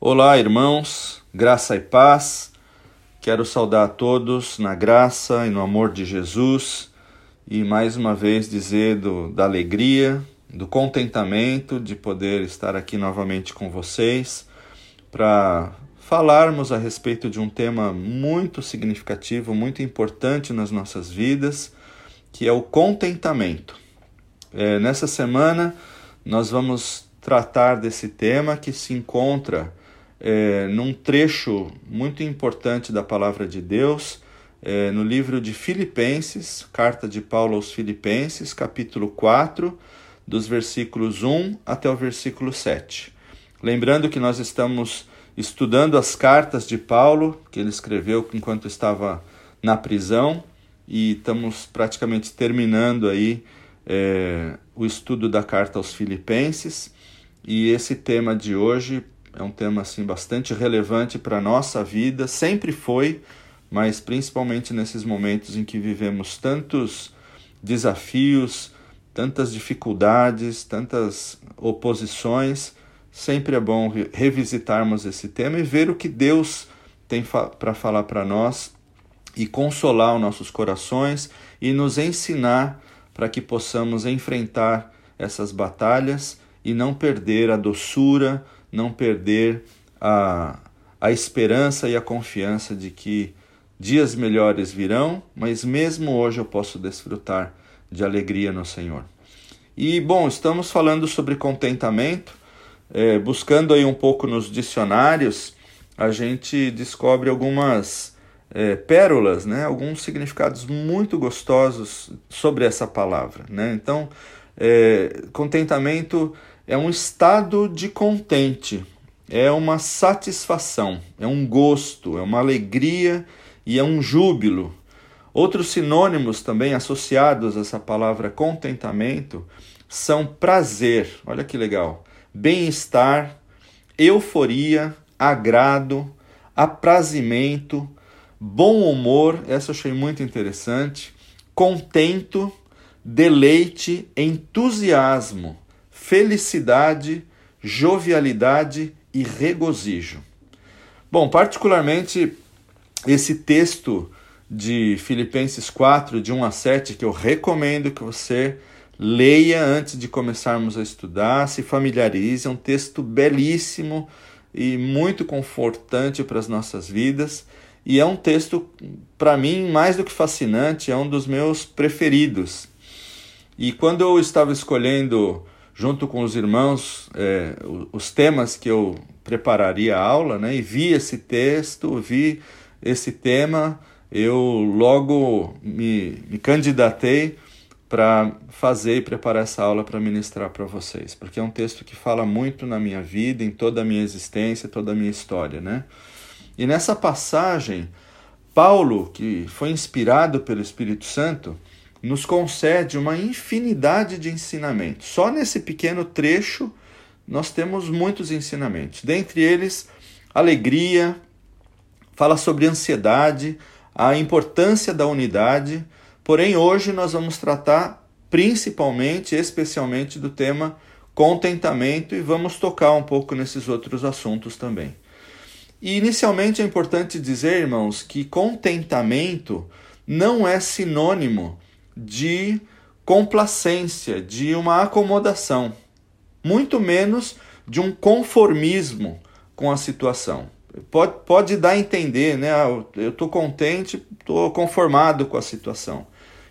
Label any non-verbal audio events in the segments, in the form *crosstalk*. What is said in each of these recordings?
Olá, irmãos, graça e paz. Quero saudar a todos na graça e no amor de Jesus e mais uma vez dizer do, da alegria, do contentamento de poder estar aqui novamente com vocês para falarmos a respeito de um tema muito significativo, muito importante nas nossas vidas, que é o contentamento. É, nessa semana nós vamos tratar desse tema que se encontra é, num trecho muito importante da palavra de Deus, é, no livro de Filipenses, carta de Paulo aos Filipenses, capítulo 4, dos versículos 1 até o versículo 7. Lembrando que nós estamos estudando as cartas de Paulo, que ele escreveu enquanto estava na prisão, e estamos praticamente terminando aí é, o estudo da carta aos Filipenses. E esse tema de hoje é um tema assim bastante relevante para a nossa vida, sempre foi, mas principalmente nesses momentos em que vivemos tantos desafios, tantas dificuldades, tantas oposições, sempre é bom revisitarmos esse tema e ver o que Deus tem para falar para nós e consolar os nossos corações e nos ensinar para que possamos enfrentar essas batalhas e não perder a doçura, não perder a, a esperança e a confiança de que dias melhores virão, mas mesmo hoje eu posso desfrutar de alegria no Senhor. E bom, estamos falando sobre contentamento, é, buscando aí um pouco nos dicionários, a gente descobre algumas é, pérolas, né, alguns significados muito gostosos sobre essa palavra. Né? Então, é, contentamento é um estado de contente, é uma satisfação, é um gosto, é uma alegria e é um júbilo. Outros sinônimos também associados a essa palavra contentamento são prazer, olha que legal, bem-estar, euforia, agrado, aprazimento, bom humor, essa eu achei muito interessante, contento, deleite, entusiasmo felicidade, jovialidade e regozijo. Bom, particularmente esse texto de Filipenses 4, de 1 a 7, que eu recomendo que você leia antes de começarmos a estudar, se familiarize, é um texto belíssimo e muito confortante para as nossas vidas. E é um texto, para mim, mais do que fascinante, é um dos meus preferidos. E quando eu estava escolhendo junto com os irmãos, é, os temas que eu prepararia a aula, né? E vi esse texto, vi esse tema, eu logo me, me candidatei para fazer e preparar essa aula para ministrar para vocês, porque é um texto que fala muito na minha vida, em toda a minha existência, toda a minha história, né? E nessa passagem, Paulo, que foi inspirado pelo Espírito Santo, nos concede uma infinidade de ensinamentos. Só nesse pequeno trecho nós temos muitos ensinamentos. Dentre eles, alegria, fala sobre ansiedade, a importância da unidade. Porém, hoje nós vamos tratar principalmente, especialmente do tema contentamento e vamos tocar um pouco nesses outros assuntos também. E inicialmente é importante dizer, irmãos, que contentamento não é sinônimo de complacência, de uma acomodação, muito menos de um conformismo com a situação. Pode, pode dar a entender, né? Ah, eu estou contente, estou conformado com a situação.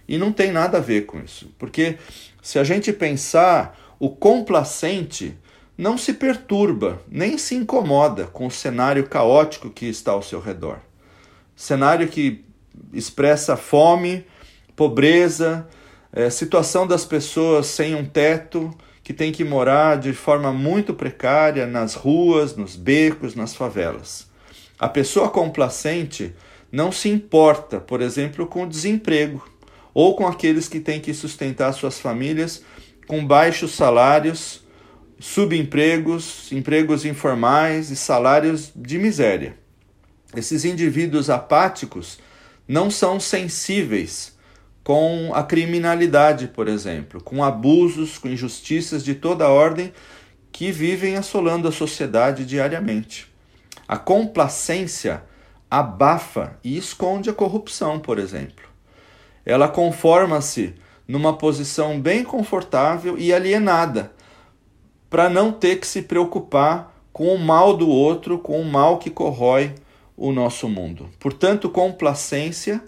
E não tem nada a ver com isso, porque se a gente pensar, o complacente não se perturba, nem se incomoda com o cenário caótico que está ao seu redor. Cenário que expressa fome, pobreza, é, situação das pessoas sem um teto, que tem que morar de forma muito precária nas ruas, nos becos, nas favelas. A pessoa complacente não se importa, por exemplo, com o desemprego ou com aqueles que têm que sustentar suas famílias com baixos salários, subempregos, empregos informais e salários de miséria. Esses indivíduos apáticos não são sensíveis com a criminalidade, por exemplo, com abusos, com injustiças de toda ordem que vivem assolando a sociedade diariamente. A complacência abafa e esconde a corrupção, por exemplo. Ela conforma-se numa posição bem confortável e alienada, para não ter que se preocupar com o mal do outro, com o mal que corrói o nosso mundo. Portanto, complacência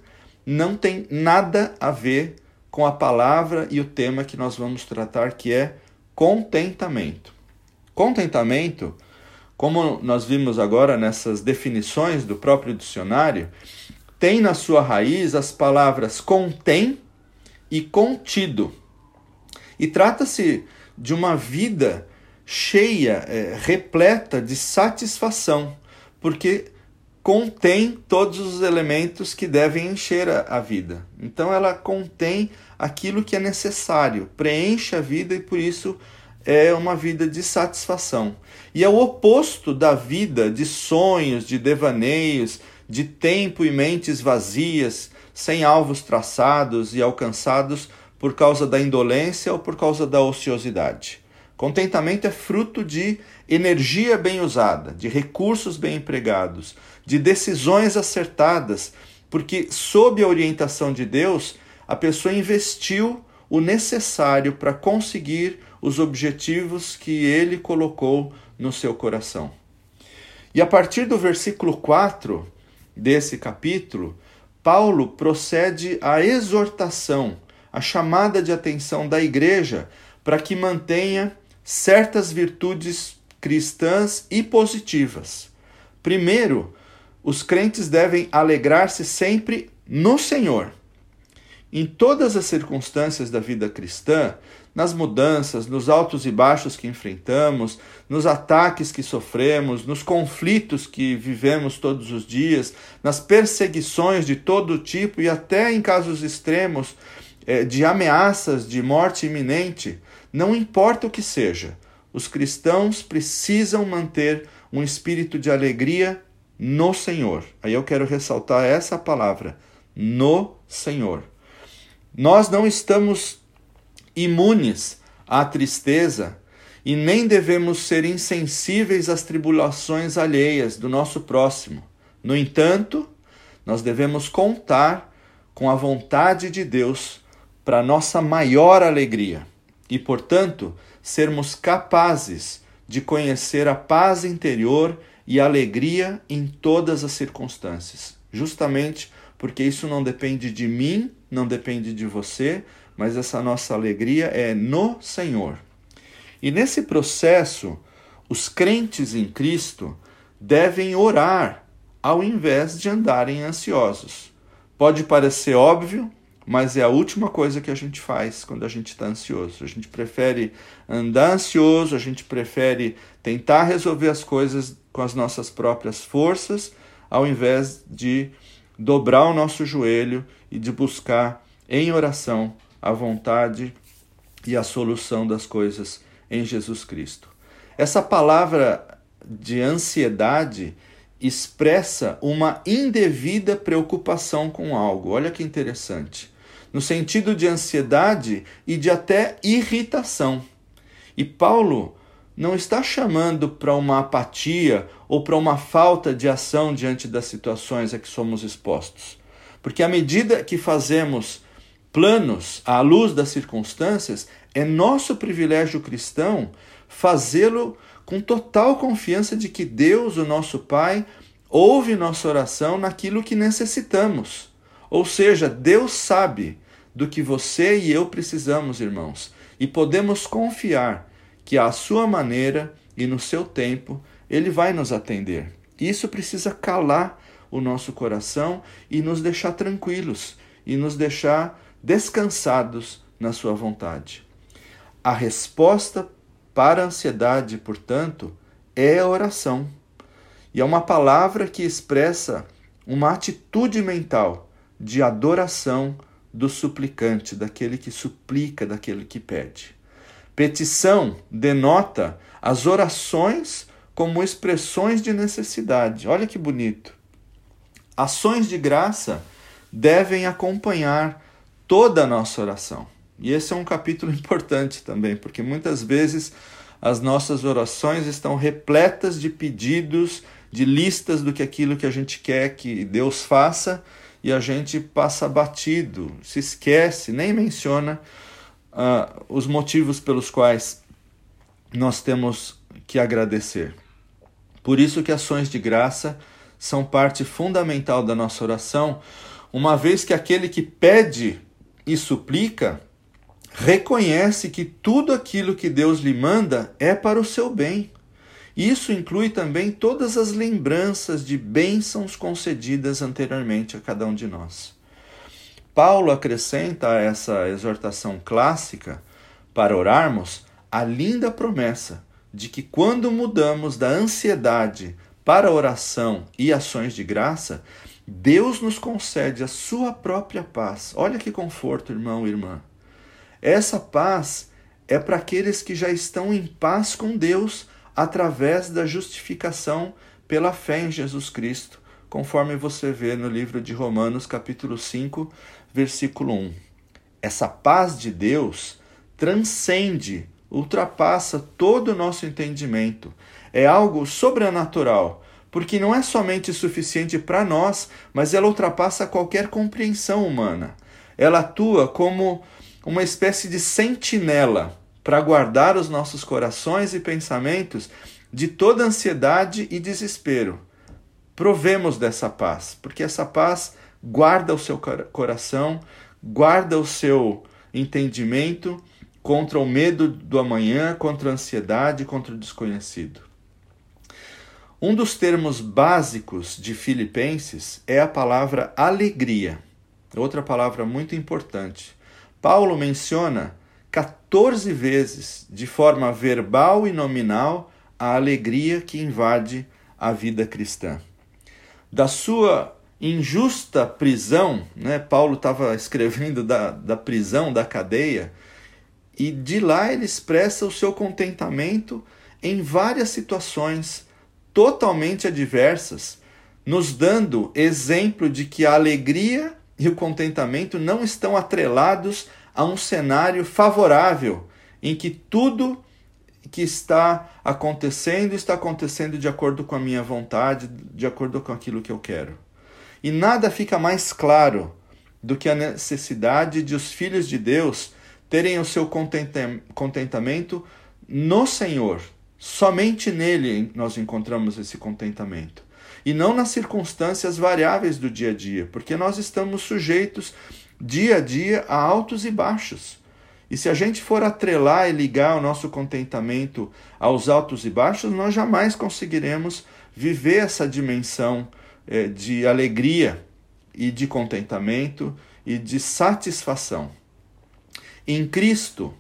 não tem nada a ver com a palavra e o tema que nós vamos tratar, que é contentamento. Contentamento, como nós vimos agora nessas definições do próprio dicionário, tem na sua raiz as palavras contém e contido. E trata-se de uma vida cheia, é, repleta de satisfação, porque contém todos os elementos que devem encher a, a, vida. Então ela contém aquilo que é necessário, preenche a vida e por isso é uma vida de satisfação. E é o oposto da vida de sonhos, de devaneios, de tempo e mentes vazias, sem alvos traçados e alcançados por causa da indolência ou por causa da ociosidade. Contentamento é fruto de energia bem usada, de recursos bem empregados, de decisões acertadas, porque, sob a orientação de Deus, a pessoa investiu o necessário para conseguir os objetivos que ele colocou no seu coração. E a partir do versículo 4 desse capítulo, Paulo procede à exortação, à chamada de atenção da igreja para que mantenha certas virtudes cristãs e positivas. Primeiro, os crentes devem alegrar-se sempre no Senhor. Em todas as circunstâncias da vida cristã, nas mudanças, nos altos e baixos que enfrentamos, nos ataques que sofremos, nos conflitos que vivemos todos os dias, nas perseguições de todo tipo e até em casos extremos eh, de ameaças de morte iminente, não importa o que seja, os cristãos precisam manter um espírito de alegria no Senhor. Aí eu quero ressaltar essa palavra, no Senhor. Nós não estamos imunes à tristeza e nem devemos ser insensíveis às tribulações alheias do nosso próximo. No entanto, nós devemos contar com a vontade de Deus para nossa maior alegria e, portanto, sermos capazes de conhecer a paz interior e a alegria em todas as circunstâncias. Justamente porque isso não depende de mim, não depende de você, mas essa nossa alegria é no Senhor. E nesse processo, os crentes em Cristo devem orar ao invés de andarem ansiosos. Pode parecer óbvio, mas é a última coisa que a gente faz quando a gente está ansioso. A gente prefere andar ansioso, a gente prefere tentar resolver as coisas com as nossas próprias forças, ao invés de dobrar o nosso joelho e de buscar em oração a vontade e a solução das coisas em Jesus Cristo. Essa palavra de ansiedade expressa uma indevida preocupação com algo. Olha que interessante no sentido de ansiedade e de até irritação. E Paulo não está chamando para uma apatia ou para uma falta de ação diante das situações a que somos expostos. Porque à medida que fazemos planos à luz das circunstâncias, é nosso privilégio cristão fazê-lo com total confiança de que Deus, o nosso Pai, ouve nossa oração naquilo que necessitamos. Ou seja, Deus sabe do que você e eu precisamos, irmãos, e podemos confiar que à sua maneira e no seu tempo ele vai nos atender. Isso precisa calar o nosso coração e nos deixar tranquilos e nos deixar descansados na sua vontade. A resposta para a ansiedade, portanto, é a oração. E é uma palavra que expressa uma atitude mental de adoração do suplicante, daquele que suplica, daquele que pede. Petição denota as orações como expressões de necessidade. Olha que bonito. Ações de graça devem acompanhar toda a nossa oração. E esse é um capítulo *laughs* importante também, porque muitas vezes as nossas orações estão repletas de pedidos de listas do que aquilo que a gente quer que Deus faça e a gente passa batido, se esquece, nem menciona uh, os motivos pelos quais nós temos que agradecer. Por isso que ações de graça são parte fundamental da nossa oração, uma vez que aquele que pede e suplica reconhece que tudo aquilo que Deus lhe manda é para o seu bem. Isso inclui também todas as lembranças de bênçãos concedidas anteriormente a cada um de nós. Paulo acrescenta a essa exortação clássica para orarmos a linda promessa de que quando mudamos da ansiedade para oração e ações de graça, Deus nos concede a sua própria paz. Olha que conforto, irmão e irmã. Essa paz é para aqueles que já estão em paz com Deus através da justificação pela fé em Jesus Cristo, conforme você vê no livro de Romanos, capítulo 5, versículo 1. Essa paz de Deus transcende, ultrapassa todo o nosso entendimento. É algo sobrenatural, porque não é somente suficiente para nós, mas ela ultrapassa qualquer compreensão humana. Ela atua como uma espécie de sentinela para guardar os nossos corações e pensamentos de toda ansiedade e desespero. Provemos dessa paz, porque essa paz guarda o seu coração, guarda o seu entendimento contra o medo do amanhã, contra a ansiedade, contra o desconhecido. Um dos termos básicos de Filipenses é a palavra alegria, outra palavra muito importante. Paulo menciona 14 vezes, de forma verbal e nominal, a alegria que invade a vida cristã. Da sua injusta prisão, né, Paulo estava *laughs* escrevendo da, da prisão, da cadeia, e de lá ele expressa o seu contentamento em várias situações totalmente adversas, nos dando exemplo de que a alegria e o contentamento não estão atrelados a um cenário favorável em que tudo que está acontecendo está acontecendo de acordo com a minha vontade, de acordo com aquilo que eu quero. E nada fica mais claro do que a necessidade de os filhos de Deus terem o seu contentamento no Senhor. Somente nele nós encontramos esse contentamento. E não nas circunstâncias variáveis do dia a dia, porque nós estamos sujeitos dia a dia a altos e baixos. E se a gente for atrelar e ligar o nosso contentamento aos altos e baixos, nós jamais conseguiremos viver essa dimensão eh, de alegria e de contentamento e de satisfação. Em Cristo,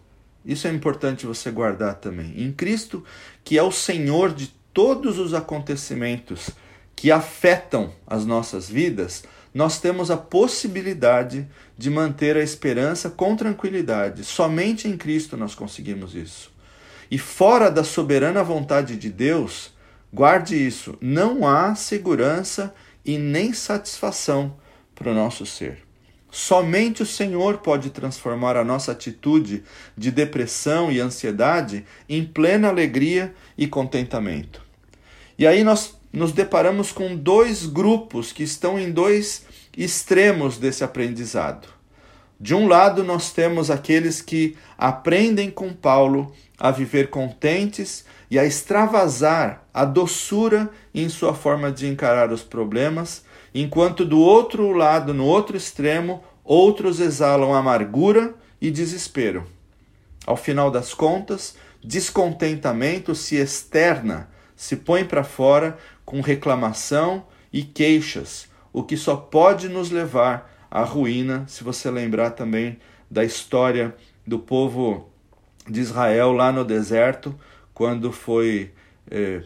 isso é importante você guardar também. Em Cristo, que é o Senhor de todos os acontecimentos que afetam as nossas vidas, nós temos a possibilidade de manter a esperança com tranquilidade. Somente em Cristo nós conseguimos isso. E fora da soberana vontade de Deus, guarde isso, não há segurança e nem satisfação para o nosso ser. Somente o Senhor pode transformar a nossa atitude de depressão e ansiedade em plena alegria e contentamento. E aí nós nos deparamos com dois grupos que estão em dois extremos desse aprendizado. De um lado, nós temos aqueles que aprendem com Paulo a viver contentes e a extravasar a doçura em sua forma de encarar os problemas, enquanto do outro lado, no outro extremo, outros exalam amargura e desespero. Ao final das contas, descontentamento se externa, se põe para fora com reclamação e queixas, o que só pode nos levar à ruína, se você lembrar também da história do povo de Israel lá no deserto, quando foi é,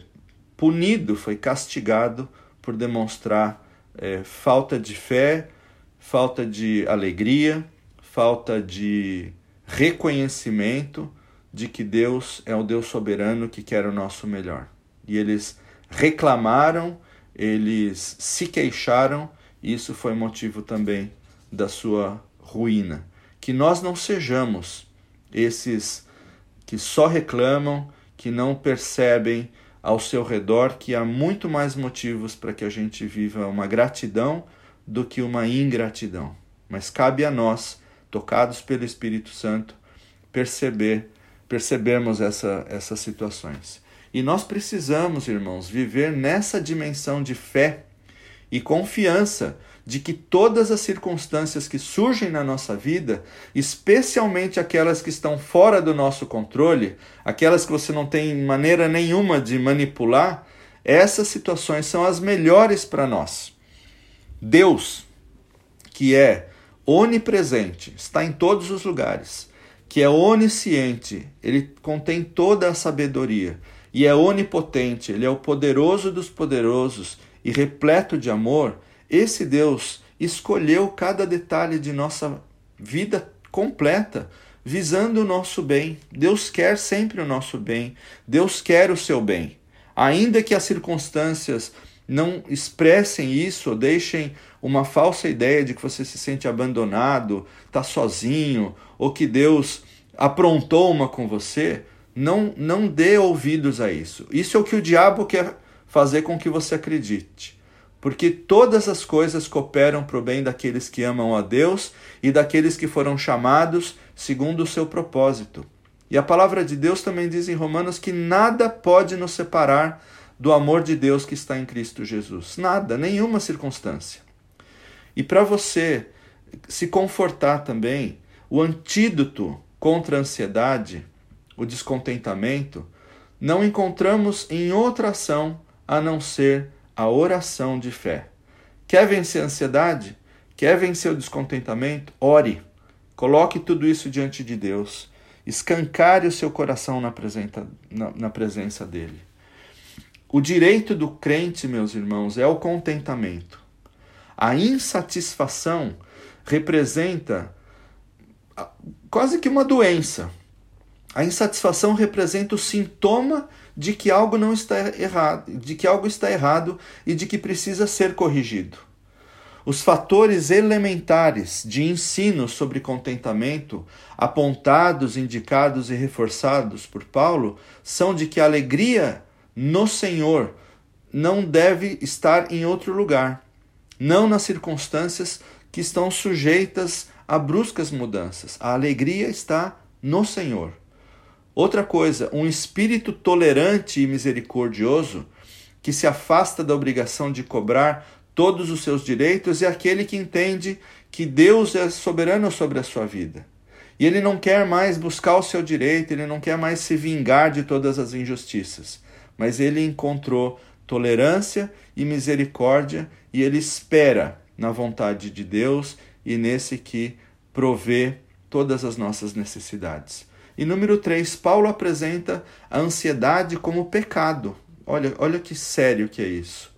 punido, foi castigado por demonstrar é, falta de fé, falta de alegria, falta de reconhecimento de que Deus é o Deus soberano que quer o nosso melhor. E eles reclamaram, eles se queixaram, e isso foi motivo também da sua ruína. Que nós não sejamos esses que só reclamam, que não percebem ao seu redor que há muito mais motivos para que a gente viva uma gratidão do que uma ingratidão. Mas cabe a nós, tocados pelo Espírito Santo, perceber, percebermos essa, essas situações. E nós precisamos, irmãos, viver nessa dimensão de fé e confiança de que todas as circunstâncias que surgem na nossa vida, especialmente aquelas que estão fora do nosso controle, aquelas que você não tem maneira nenhuma de manipular, essas situações são as melhores para nós. Deus, que é onipresente, está em todos os lugares, que é onisciente, ele contém toda a sabedoria e é onipotente, ele é o poderoso dos poderosos e repleto de amor. Esse Deus escolheu cada detalhe de nossa vida completa, visando o nosso bem. Deus quer sempre o nosso bem. Deus quer o seu bem. Ainda que as circunstâncias não expressem isso, ou deixem uma falsa ideia de que você se sente abandonado, está sozinho, ou que Deus aprontou uma com você, não, não dê ouvidos a isso. Isso é o que o diabo quer fazer com que você acredite. Porque todas as coisas cooperam para o bem daqueles que amam a Deus e daqueles que foram chamados segundo o seu propósito. E a palavra de Deus também diz em Romanos que nada pode nos separar do amor de Deus que está em Cristo Jesus. Nada, nenhuma circunstância. E para você se confortar também, o antídoto contra a ansiedade, o descontentamento, não encontramos em outra ação a não ser a oração de fé. Quer vencer a ansiedade? Quer vencer o descontentamento? Ore. Coloque tudo isso diante de Deus. Escancare o seu coração na presença, na, na presença dele. O direito do crente, meus irmãos, é o contentamento. A insatisfação representa quase que uma doença. A insatisfação representa o sintoma de que algo não está errado, de que algo está errado e de que precisa ser corrigido. Os fatores elementares de ensino sobre contentamento, apontados, indicados e reforçados por Paulo, são de que a alegria no Senhor não deve estar em outro lugar, não nas circunstâncias que estão sujeitas a bruscas mudanças. A alegria está no Senhor. Outra coisa, um espírito tolerante e misericordioso que se afasta da obrigação de cobrar todos os seus direitos é aquele que entende que Deus é soberano sobre a sua vida. E ele não quer mais buscar o seu direito, ele não quer mais se vingar de todas as injustiças mas ele encontrou tolerância e misericórdia e ele espera na vontade de Deus e nesse que provê todas as nossas necessidades. E número 3, Paulo apresenta a ansiedade como pecado. Olha, olha que sério que é isso.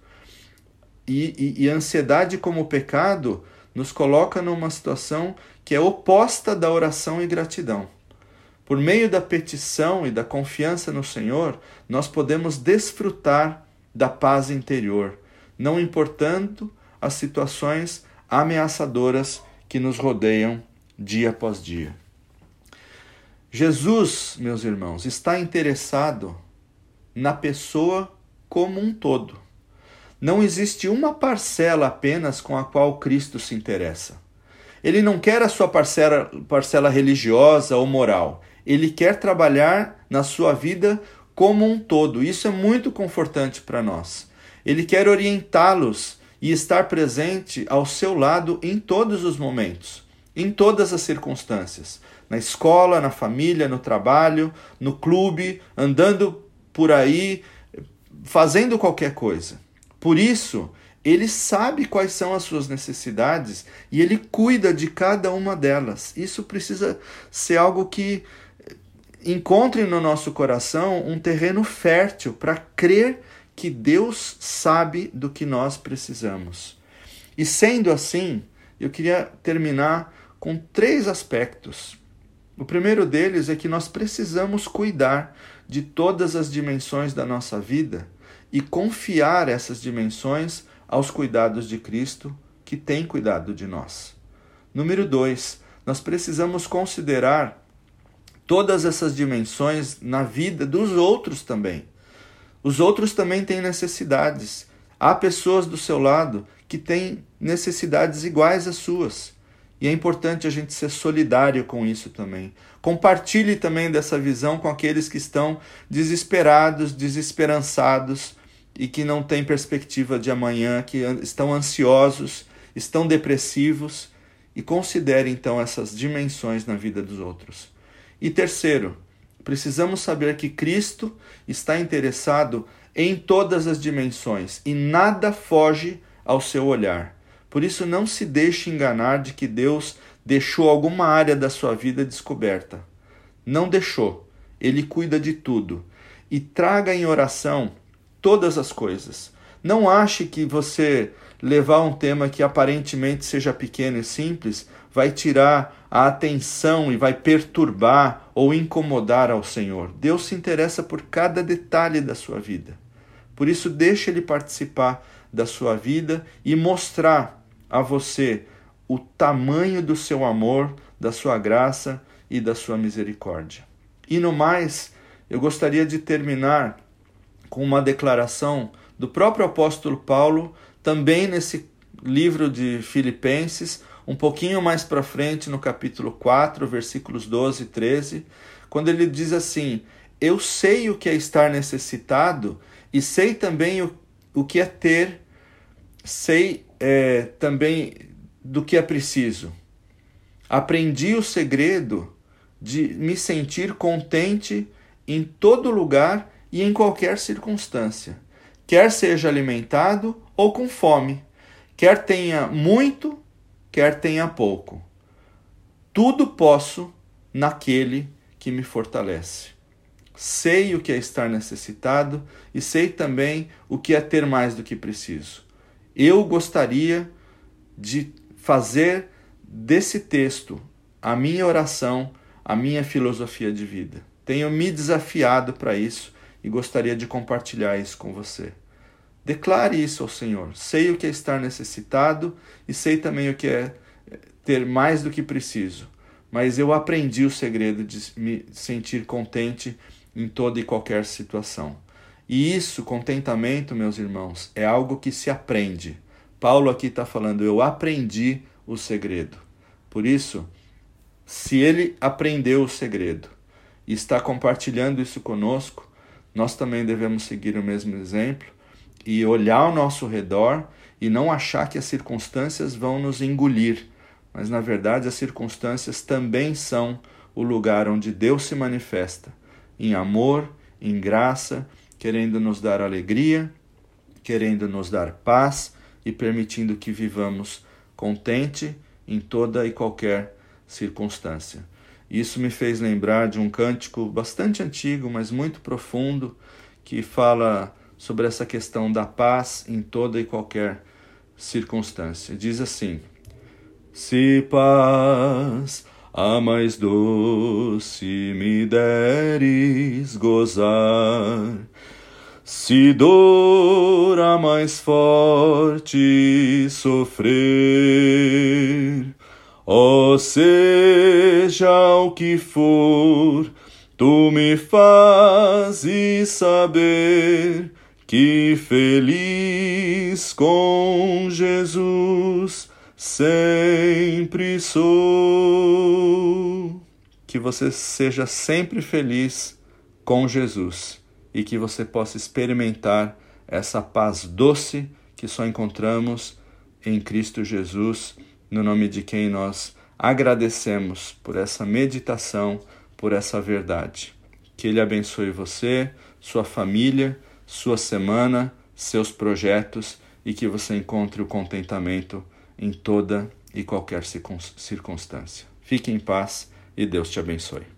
E, e, e a ansiedade como pecado nos coloca numa situação que é oposta da oração e gratidão. Por meio da petição e da confiança no Senhor, nós podemos desfrutar da paz interior, não importando as situações ameaçadoras que nos rodeiam dia após dia. Jesus, meus irmãos, está interessado na pessoa como um todo. Não existe uma parcela apenas com a qual Cristo se interessa. Ele não quer a sua parcela, parcela religiosa ou moral ele quer trabalhar na sua vida como um todo. Isso é muito confortante para nós. Ele quer orientá-los e estar presente ao seu lado em todos os momentos, em todas as circunstâncias. Na escola, na família, no trabalho, no clube, andando por aí, fazendo qualquer coisa. Por isso, ele sabe quais são as suas necessidades e ele cuida de cada uma delas. Isso precisa ser algo que encontre no nosso coração um terreno fértil para crer que Deus sabe do que nós precisamos. E sendo assim, eu queria terminar com três aspectos. O primeiro deles é que nós precisamos cuidar de todas as dimensões da nossa vida e confiar essas dimensões aos cuidados de Cristo, que tem cuidado de nós. Número dois, nós precisamos considerar todas essas dimensões na vida dos outros também. Os outros também têm necessidades. Há pessoas do seu lado que têm necessidades iguais às suas. E é importante a gente ser solidário com isso também. Compartilhe também dessa visão com aqueles que estão desesperados, desesperançados e que não têm perspectiva de amanhã, que estão ansiosos, estão depressivos. E considere então essas dimensões na vida dos outros. E terceiro, precisamos saber que Cristo está interessado em todas as dimensões e nada foge ao seu olhar. Por isso, não se deixe enganar de que Deus deixou alguma área da sua vida descoberta. Não deixou. Ele cuida de tudo. E traga em oração todas as coisas. Não ache que você levar um tema que aparentemente seja pequeno e simples vai tirar a atenção e vai perturbar ou incomodar ao Senhor. Deus se interessa por cada detalhe da sua vida. Por isso, deixe Ele participar da sua vida e mostrar a você o tamanho do seu amor, da sua graça e da sua misericórdia. E no mais, eu gostaria de terminar com uma declaração do próprio apóstolo Paulo, também nesse livro de Filipenses, um pouquinho mais para frente, no capítulo 4, versículos 12 e 13, quando ele diz assim: Eu sei o que é estar necessitado e sei também o, o que é ter, sei é, também do que é preciso. Aprendi o segredo de me sentir contente em todo lugar e em qualquer circunstância, quer seja alimentado ou com fome, quer tenha muito, quer tenha pouco. Tudo posso naquele que me fortalece. Sei o que é estar necessitado e sei também o que é ter mais do que preciso. Eu gostaria de fazer desse texto a minha oração, a minha filosofia de vida. Tenho me desafiado para isso e gostaria de compartilhar isso com você. Declare isso ao Senhor. Sei o que é estar necessitado e sei também o que é ter mais do que preciso. Mas eu aprendi o segredo de me sentir contente em toda e qualquer situação. E isso, contentamento, meus irmãos, é algo que se aprende. Paulo aqui está falando, eu aprendi o segredo. Por isso, se ele aprendeu o segredo e está compartilhando isso conosco, nós também devemos seguir o mesmo exemplo e olhar ao nosso redor e não achar que as circunstâncias vão nos engolir, mas na verdade as circunstâncias também são o lugar onde Deus se manifesta em amor, em graça, querendo nos dar alegria, querendo nos dar paz e permitindo que vivamos contente em toda e qualquer circunstância. Isso me fez lembrar de um cântico bastante antigo, mas muito profundo, que fala sobre essa questão da paz em toda e qualquer circunstância. Diz assim: Se paz a mais doce me deres gozar, se dor a mais forte sofrer, ó seja o que for, tu me fazes saber que feliz com Jesus sempre sou. Que você seja sempre feliz com Jesus e que você possa experimentar essa paz doce que só encontramos em Cristo Jesus, no nome de quem nós agradecemos por essa meditação, por essa verdade. Que Ele abençoe você, sua família, sua semana, seus projetos e que você encontre o contentamento em toda e qualquer circunstância. Fique em paz e Deus te abençoe.